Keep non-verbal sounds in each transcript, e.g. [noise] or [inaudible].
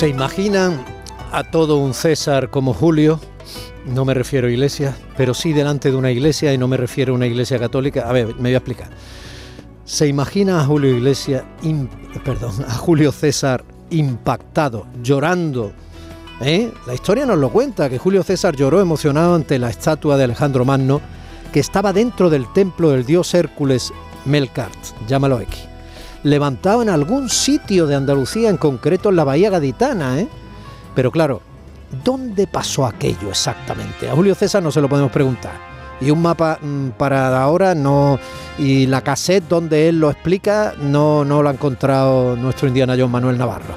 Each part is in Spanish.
¿Se imaginan a todo un César como Julio? No me refiero a iglesia, pero sí delante de una iglesia y no me refiero a una iglesia católica. A ver, me voy a explicar. ¿Se imagina a Julio Iglesia, perdón, a Julio César impactado, llorando? ¿Eh? La historia nos lo cuenta, que Julio César lloró emocionado ante la estatua de Alejandro Magno que estaba dentro del templo del dios Hércules Melkart, llámalo X levantado en algún sitio de Andalucía, en concreto en la Bahía Gaditana, ¿eh? Pero claro, ¿dónde pasó aquello exactamente? A Julio César no se lo podemos preguntar. Y un mapa mm, para ahora no. Y la cassette donde él lo explica no, no lo ha encontrado nuestro indiana John Manuel Navarro.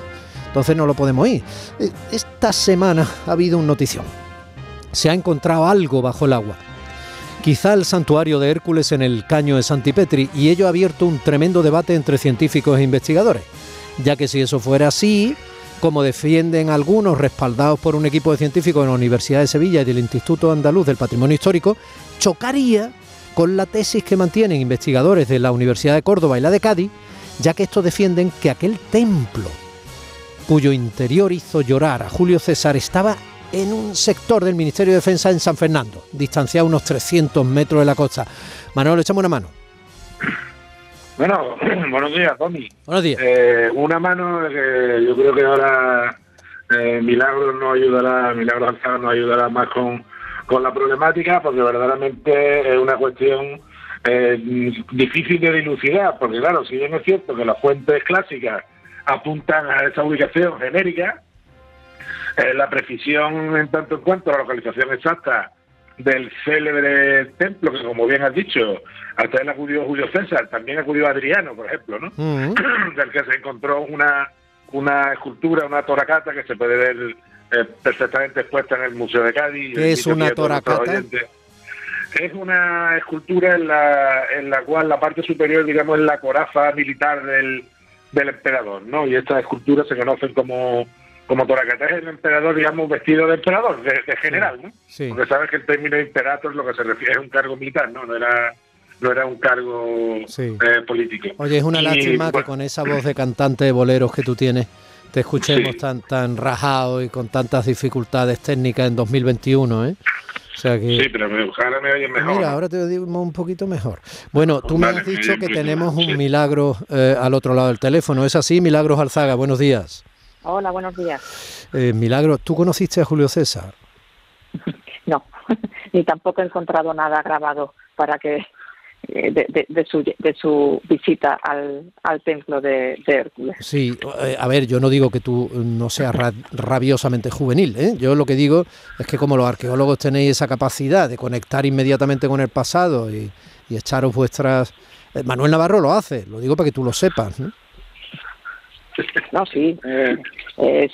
Entonces no lo podemos ir. Eh, esta semana ha habido un notición. Se ha encontrado algo bajo el agua quizá el santuario de Hércules en el caño de Santipetri, y ello ha abierto un tremendo debate entre científicos e investigadores, ya que si eso fuera así, como defienden algunos, respaldados por un equipo de científicos de la Universidad de Sevilla y del Instituto Andaluz del Patrimonio Histórico, chocaría con la tesis que mantienen investigadores de la Universidad de Córdoba y la de Cádiz, ya que estos defienden que aquel templo, cuyo interior hizo llorar a Julio César, estaba en un sector del Ministerio de Defensa en San Fernando, distanciado unos 300 metros de la costa. Manuel, echamos una mano. Bueno, [clears throat] buenos días, Tommy. Buenos días. Eh, una mano que yo creo que ahora eh, Milagros nos ayudará, Milagros Alzada nos ayudará más con, con la problemática, porque verdaderamente es una cuestión eh, difícil de dilucidar, porque claro, si bien es cierto que las fuentes clásicas apuntan a esa ubicación genérica, eh, la precisión en tanto en cuanto a la localización exacta del célebre templo, que como bien has dicho, hasta él acudió Julio César, también acudió Adriano, por ejemplo, ¿no? [clears throat] del que se encontró una, una escultura, una toracata que se puede ver eh, perfectamente expuesta en el Museo de Cádiz. ¿Qué es una toracata? Es una escultura en la, en la cual la parte superior, digamos, es la coraza militar del, del emperador, ¿no? Y estas esculturas se conocen como como Toracata es el emperador, digamos, vestido de emperador, de, general, ¿no? Sí. Porque sabes que el término imperator lo que se refiere es un cargo militar, ¿no? No era no era un cargo eh, político. Oye, es una lástima que con esa voz de cantante de boleros que tú tienes te escuchemos tan tan rajado y con tantas dificultades técnicas en 2021, ¿eh? O sea que... Sí, pero ojalá me oyes mejor. Mira, ahora te digo un poquito mejor. Bueno, tú me has dicho que tenemos un milagro eh, al otro lado del teléfono. ¿Es así, Milagros Alzaga? Buenos días. Hola, buenos días. Eh, Milagro, ¿tú conociste a Julio César? [laughs] no, [laughs] ni tampoco he encontrado nada grabado para que eh, de, su, de su visita al, al templo de, Hércules. Sí, eh, a ver, yo no digo que tú no seas rabiosamente juvenil, ¿eh? yo lo que digo es que como los arqueólogos tenéis esa capacidad de conectar inmediatamente con el pasado y, y echaros vuestras... Manuel Navarro lo hace, lo digo para que tú lo sepas. ¿no? No, sí, eh, es,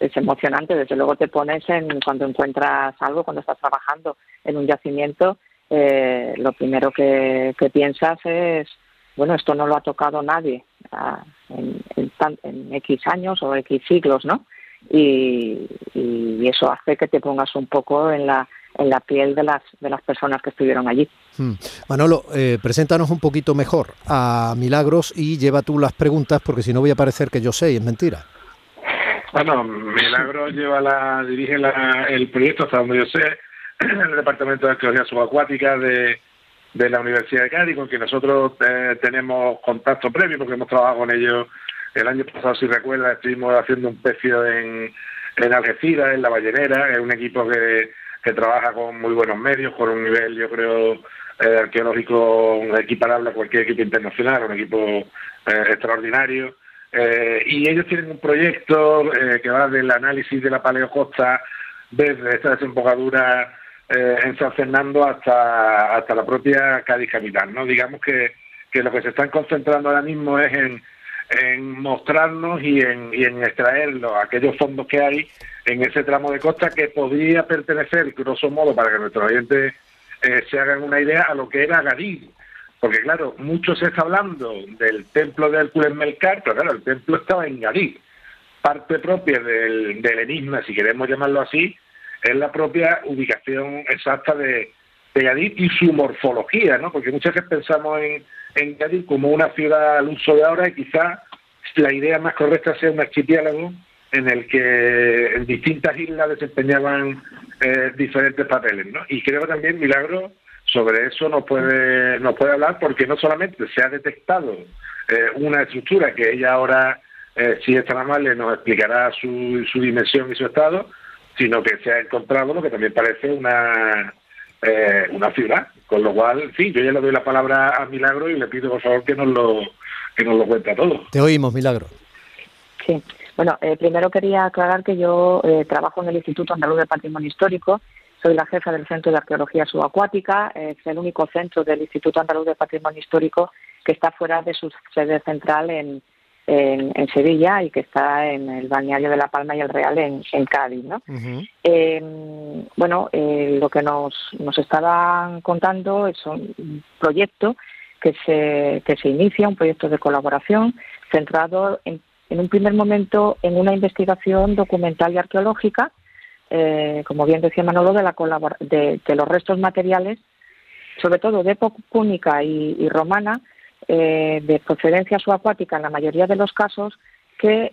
es, emocionante. Desde luego te pones en cuando encuentras algo, cuando estás trabajando en un yacimiento, eh, lo primero que, piensas es, bueno, esto no lo ha tocado nadie ah, en, en, X años o X siglos, ¿no? y eso hace que te pongas un poco en la en la piel de las, de las personas que estuvieron allí. Hmm. Manolo, eh, preséntanos un poquito mejor a Milagros y lleva tú las preguntas porque si no voy a parecer que yo sé y es mentira. Bueno, Milagros lleva la, dirige el proyecto hasta donde yo sé, en el Departamento de Arqueología Subacuática de, de la Universidad de Cádiz, con quien nosotros eh, tenemos contacto previo porque hemos trabajado con ellos el año pasado, si recuerdas, estuvimos haciendo un pecio en, en Algeciras, en La Ballenera, es un equipo que que trabaja con muy buenos medios, con un nivel, yo creo, eh, arqueológico equiparable a cualquier equipo internacional, un equipo eh, extraordinario. Eh, y ellos tienen un proyecto que va del análisis de la paleocosta desde esta desembocadura en San Fernando hasta, hasta la propia Cádiz capital. ¿no? Digamos que, que lo que se están concentrando ahora mismo es en, en mostrarnos y en, y en extraer los, aquellos fondos que hay en ese tramo de costa que podría pertenecer, grosso modo, para que nuestros oyentes eh, se hagan una idea, a lo que era Gadí. Porque claro, mucho se está hablando del templo de Hércules Melcar, pero claro, el templo estaba en Gadí. Parte propia del, enigma, si queremos llamarlo así, es la propia ubicación exacta de, de Gadí y su morfología, ¿no? Porque muchas veces pensamos en, en Gadí como una ciudad al uso de ahora y quizá la idea más correcta sea un archipiélago en el que en distintas islas desempeñaban eh, diferentes papeles, ¿no? Y creo que también Milagro sobre eso nos puede nos puede hablar porque no solamente se ha detectado eh, una estructura que ella ahora eh, si es tan amable nos explicará su, su dimensión y su estado, sino que se ha encontrado lo que también parece una eh, una ciudad, con lo cual, sí, yo ya le doy la palabra a Milagro y le pido por favor que nos lo que nos lo cuente a todos. Te oímos, Milagro. Sí. Bueno, eh, primero quería aclarar que yo eh, trabajo en el Instituto Andaluz de Patrimonio Histórico, soy la jefa del Centro de Arqueología Subacuática, es el único centro del Instituto Andaluz de Patrimonio Histórico que está fuera de su sede central en, en, en Sevilla y que está en el balneario de La Palma y el Real en, en Cádiz. ¿no? eh, bueno, eh, lo que nos, nos estaban contando es un proyecto que se, que se inicia, un proyecto de colaboración centrado en en un primer momento en una investigación documental y arqueológica, eh, como bien decía Manolo, de, la de, de, los restos materiales, sobre todo de época púnica y, y romana, eh, de procedencia subacuática en la mayoría de los casos, que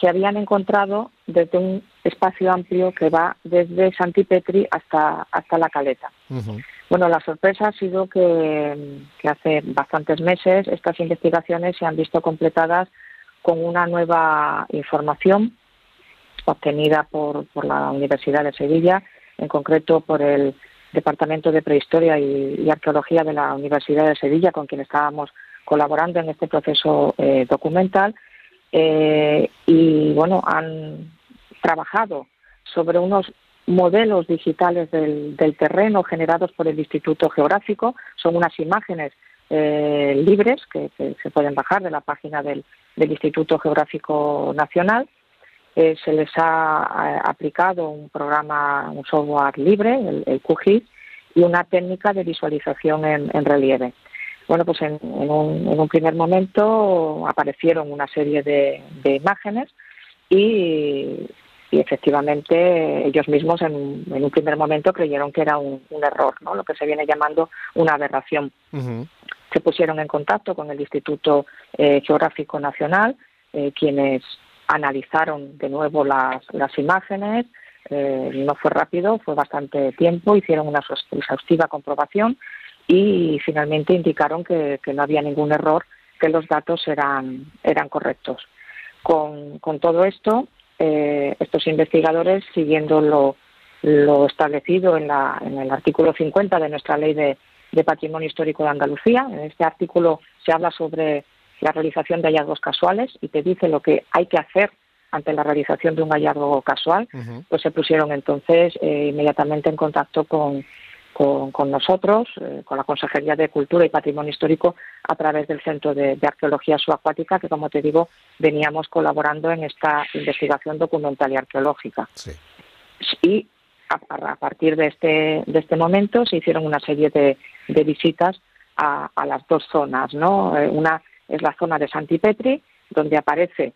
se habían encontrado desde un espacio amplio que va desde Santipetri hasta, hasta la Caleta. Uh -huh. Bueno, la sorpresa ha sido que, que hace bastantes meses estas investigaciones se han visto completadas con una nueva información obtenida por, por, la Universidad de Sevilla, en concreto por el Departamento de Prehistoria y, Arqueología de la Universidad de Sevilla, con quien estábamos colaborando en este proceso eh, documental. Eh, y bueno, han trabajado sobre unos modelos digitales del, del, terreno generados por el Instituto Geográfico. Son unas imágenes eh, libres que, se pueden bajar de la página del, Instituto Geográfico Nacional. Eh, se les ha eh, aplicado un programa, un software libre, el, el QGIS, y una técnica de visualización en, en relieve. Bueno, pues en, en, un, en, primer momento aparecieron una serie de, imágenes y, efectivamente ellos mismos en, un primer momento creyeron que era un, error, ¿no? lo que se viene llamando una aberración. Se pusieron en contacto con el Instituto eh, Geográfico Nacional, eh, quienes analizaron de nuevo las, imágenes. Eh, no fue rápido, fue bastante tiempo, hicieron una exhaustiva comprobación y finalmente indicaron que, que no había ningún error, que los datos eran, eran correctos. Con, con todo esto, estos investigadores, siguiendo lo, lo establecido en, la, en el artículo 50 de nuestra ley de, de Patrimonio Histórico de Andalucía. En este artículo se habla sobre la realización de hallazgos casuales y te dice lo que hay que hacer ante la realización de un hallazgo casual. Uh -huh. Pues se pusieron entonces eh, inmediatamente en contacto con, con, con nosotros, eh, con la Consejería de Cultura y Patrimonio Histórico, a través del Centro de, de, Arqueología Subacuática, que, como te digo, veníamos colaborando en esta investigación documental y arqueológica. Sí. Y a, a, partir de este, de este momento se hicieron una serie de, de visitas a, a, las dos zonas. ¿no? Eh, una es la zona de Santipetri, donde aparece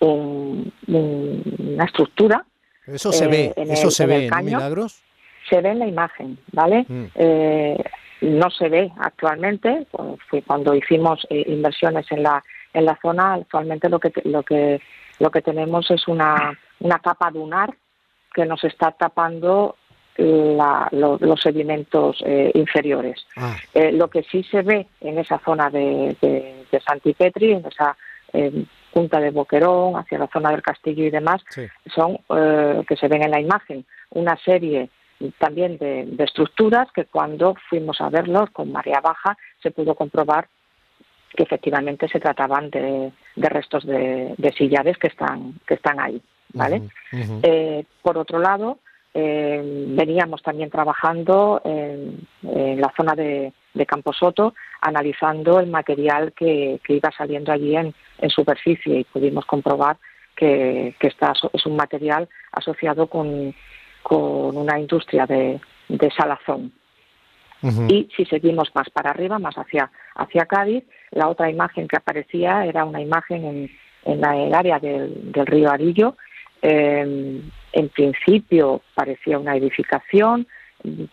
un, un, una estructura. Eso se eh, ve, en eso el, se en ve, ¿no, Milagros? Se ve en la imagen, ¿vale? Mm. Eh, no se ve actualmente, fue cuando hicimos eh, inversiones en la en la zona, actualmente lo que lo que lo que tenemos es una una capa dunar que nos está tapando la, lo, los sedimentos eh, inferiores. Ah. Eh, lo que sí se ve en esa zona de, de, de Santipetri, en esa eh, punta de Boquerón, hacia la zona del castillo y demás, sí. son eh, que se ven en la imagen una serie también de, de, estructuras que cuando fuimos a verlos con marea baja se pudo comprobar que efectivamente se trataban de, restos de, de, sillares que están que están ahí, ¿vale? Uh -huh. Eh, por otro lado, eh, veníamos también trabajando en, la zona de, Camposoto, analizando el material que, iba saliendo allí en, superficie y pudimos comprobar que, que es un material asociado con, una industria de, salazón. Y si seguimos más para arriba, más hacia, hacia Cádiz, la otra imagen que aparecía era una imagen en, en el área del, río Arillo. Eh, en principio parecía una edificación,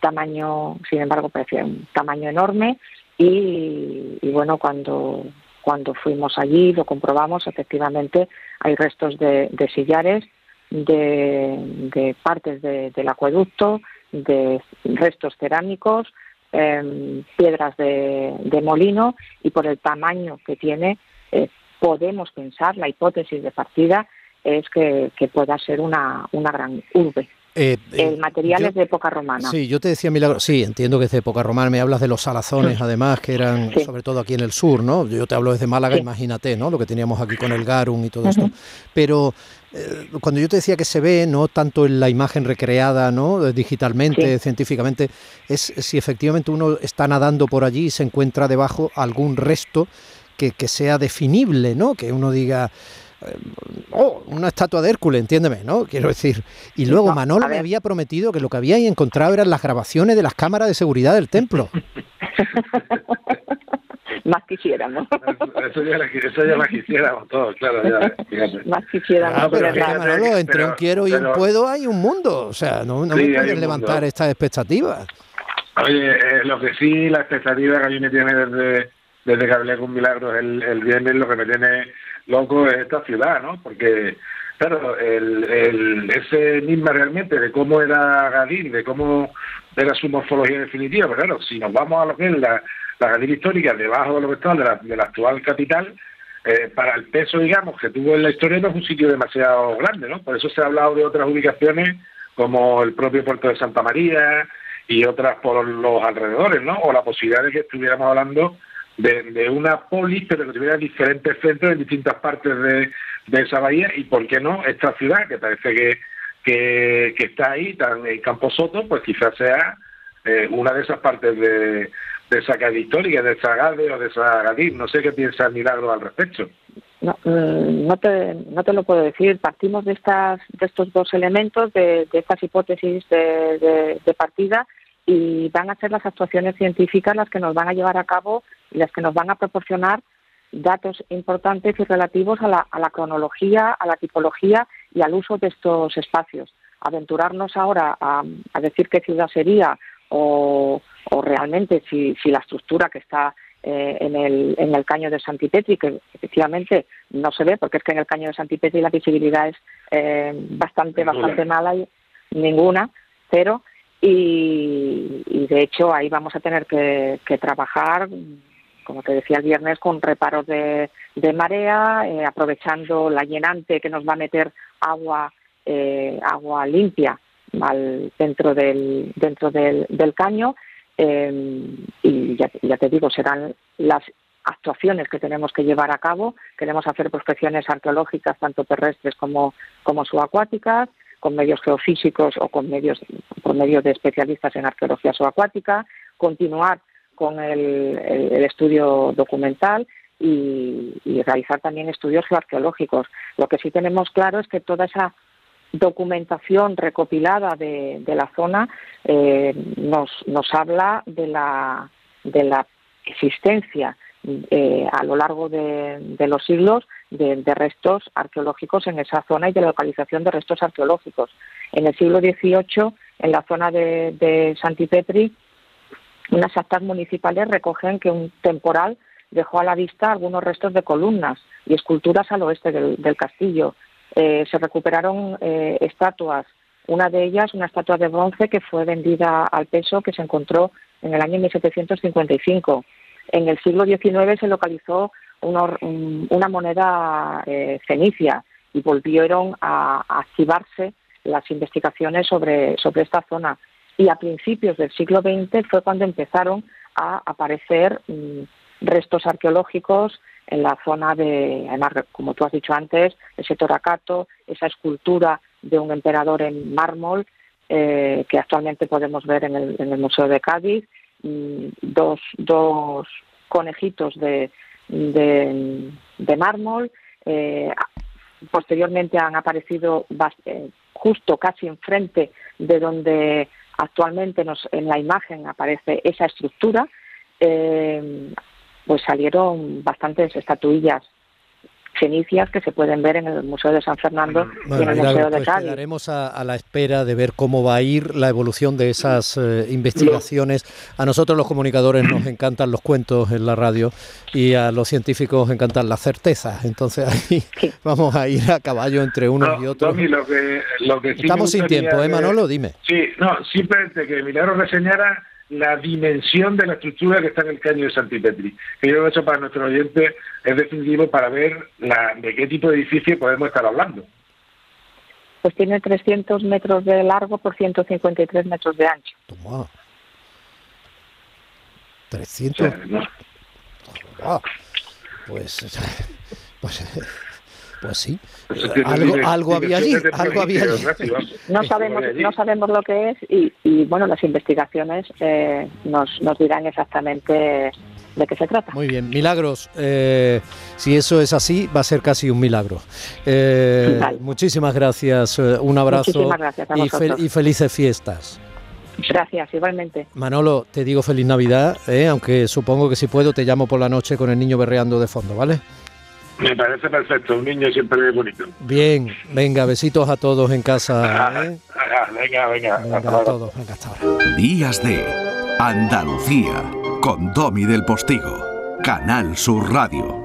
tamaño, sin embargo, parecía un tamaño enorme y, bueno, cuando, cuando fuimos allí lo comprobamos, efectivamente hay restos de, sillares, de, partes del acueducto, de restos cerámicos, em, piedras de, molino y por el tamaño que tiene eh, podemos pensar, la hipótesis de partida es que, pueda ser una, una gran urbe. Eh, el material es de época romana. Sí, yo te decía Milagro, sí, entiendo que es de época romana, me hablas de los salazones además, que eran sobre todo aquí en el sur, ¿no? Yo te hablo desde Málaga, imagínate, ¿no? Lo que teníamos aquí con el Garum y todo esto. Pero eh, cuando yo te decía que se ve, no tanto en la imagen recreada, ¿no? Digitalmente, científicamente, es si efectivamente uno está nadando por allí y se encuentra debajo algún resto que, que sea definible, ¿no? Que uno diga eh, oh, una estatua de Hércules, entiéndeme, ¿no? Quiero decir. Y luego Manolo me había prometido que lo que había encontrado eran las grabaciones de las cámaras de seguridad del templo. [laughs] Más quisiéramos. Eso ya, eso ya quisiéramos todos, claro. Ya, Más quisiéramos. Ah, pero Manolo, entre un quiero y un puedo hay un mundo. O sea, no, no me puedes levantar estas expectativas. Oye, eh, lo que sí, la expectativa que a mí me tiene desde, desde que hablé con Milagros el, el viernes, lo que me tiene loco es esta ciudad, ¿no? Porque, claro, el, el, ese enigma realmente de cómo era Gadín, de cómo era su morfología definitiva, pero claro, si nos vamos a lo que es la, la Gadín histórica, debajo de lo que está de la, de la actual capital, eh, para el peso, digamos, que tuvo en la historia no es un sitio demasiado grande, ¿no? Por eso se ha hablado de otras ubicaciones como el propio puerto de Santa María y otras por los alrededores, ¿no? O la posibilidad de que estuviéramos hablando de, una polis, pero que tuviera diferentes centros en distintas partes de, esa bahía y, ¿por qué no?, esta ciudad que parece que, que, está ahí, tan, en Camposoto, pues quizás sea eh, una de esas partes de, de esa calle histórica, de esa Gade o de esa. No sé qué piensa Milagro al respecto. No, mm, no, te, no te lo puedo decir. Partimos de, estas, de estos dos elementos, de, de estas hipótesis de, de partida y van a ser las actuaciones científicas las que nos van a llevar a cabo y las que nos van a proporcionar datos importantes y relativos a la, a la cronología, a la tipología y al uso de estos espacios. Aventurarnos ahora a, decir qué ciudad sería o, o realmente si, si, la estructura que está eh, en, el, en el caño de Santipetri, que efectivamente no se ve, porque es que en el caño de Santipetri la visibilidad es eh, bastante, bastante mala y ninguna, pero y, de hecho ahí vamos a tener que, trabajar, como te decía el viernes, con reparos de, marea, eh, aprovechando la llenante que nos va a meter agua, eh, agua limpia al, dentro del, dentro del, caño. Eh, y ya, ya te digo, serán las actuaciones que tenemos que llevar a cabo. Queremos hacer prospecciones arqueológicas, tanto terrestres como, como subacuáticas con medios geofísicos o con medios, por medio de especialistas en arqueología subacuática, continuar con el, estudio documental y, realizar también estudios geoarqueológicos. Lo que sí tenemos claro es que toda esa documentación recopilada de, la zona eh, nos, nos habla de la, de la existencia eh, a lo largo de, los siglos de, restos arqueológicos en esa zona y de localización de restos arqueológicos. En el siglo XVIII, en la zona de, de Santipetri, unas actas municipales recogen que un temporal dejó a la vista algunos restos de columnas y esculturas al oeste del, castillo. Eh, se recuperaron eh, estatuas, una de ellas, una estatua de bronce que fue vendida al peso, que se encontró en el año 1755. En el siglo XIX se localizó una, moneda eh, fenicia y volvieron a, activarse las investigaciones sobre, sobre esta zona. Y a principios del siglo XX fue cuando empezaron a aparecer mm, restos arqueológicos en la zona de, además, como tú has dicho antes, ese toracato, esa escultura de un emperador en mármol, eh, que actualmente podemos ver en el, Museo de Cádiz, dos, dos conejitos de, de, mármol. Eh, posteriormente han aparecido eh, justo casi enfrente de donde actualmente nos, en la imagen aparece esa estructura, pues salieron bastantes estatuillas cenicias que se pueden ver en el Museo de San Fernando y en el Museo de pues Cádiz. Quedaremos a, la espera de ver cómo va a ir la evolución de esas eh, investigaciones. A nosotros los comunicadores nos encantan los cuentos en la radio y a los científicos encantan las certezas. Entonces ahí vamos a ir a caballo entre unos y otros. Estamos sin tiempo, ¿eh, Manolo? Dime. Sí, no, simplemente que Milagro reseñara la dimensión de la estructura que está en el caño de Santipetri. Que yo creo que eso para nuestros oyentes es definitivo para ver la, de qué tipo de edificio podemos estar hablando. Pues tiene 300 metros de largo por 153 metros de ancho. Toma. 300. Pues, [laughs] pues pues sí, algo, algo había allí, algo había allí. [laughs] No sabemos, no sabemos lo que es y, bueno, las investigaciones eh, nos, nos dirán exactamente de qué se trata. Muy bien, milagros. Eh, si eso es así, va a ser casi un milagro. Eh, muchísimas gracias, un abrazo y, y, felices fiestas. Gracias, igualmente. Manolo, te digo feliz Navidad, aunque supongo que si puedo te llamo por la noche con el niño berreando de fondo, ¿vale? Me parece perfecto, un niño siempre es bonito. Bien, venga, besitos a todos en casa. ¿eh? venga, venga. venga a todos, venga, hasta ahora. Días de Andalucía, con Domi del Postigo, Canal Sur Radio.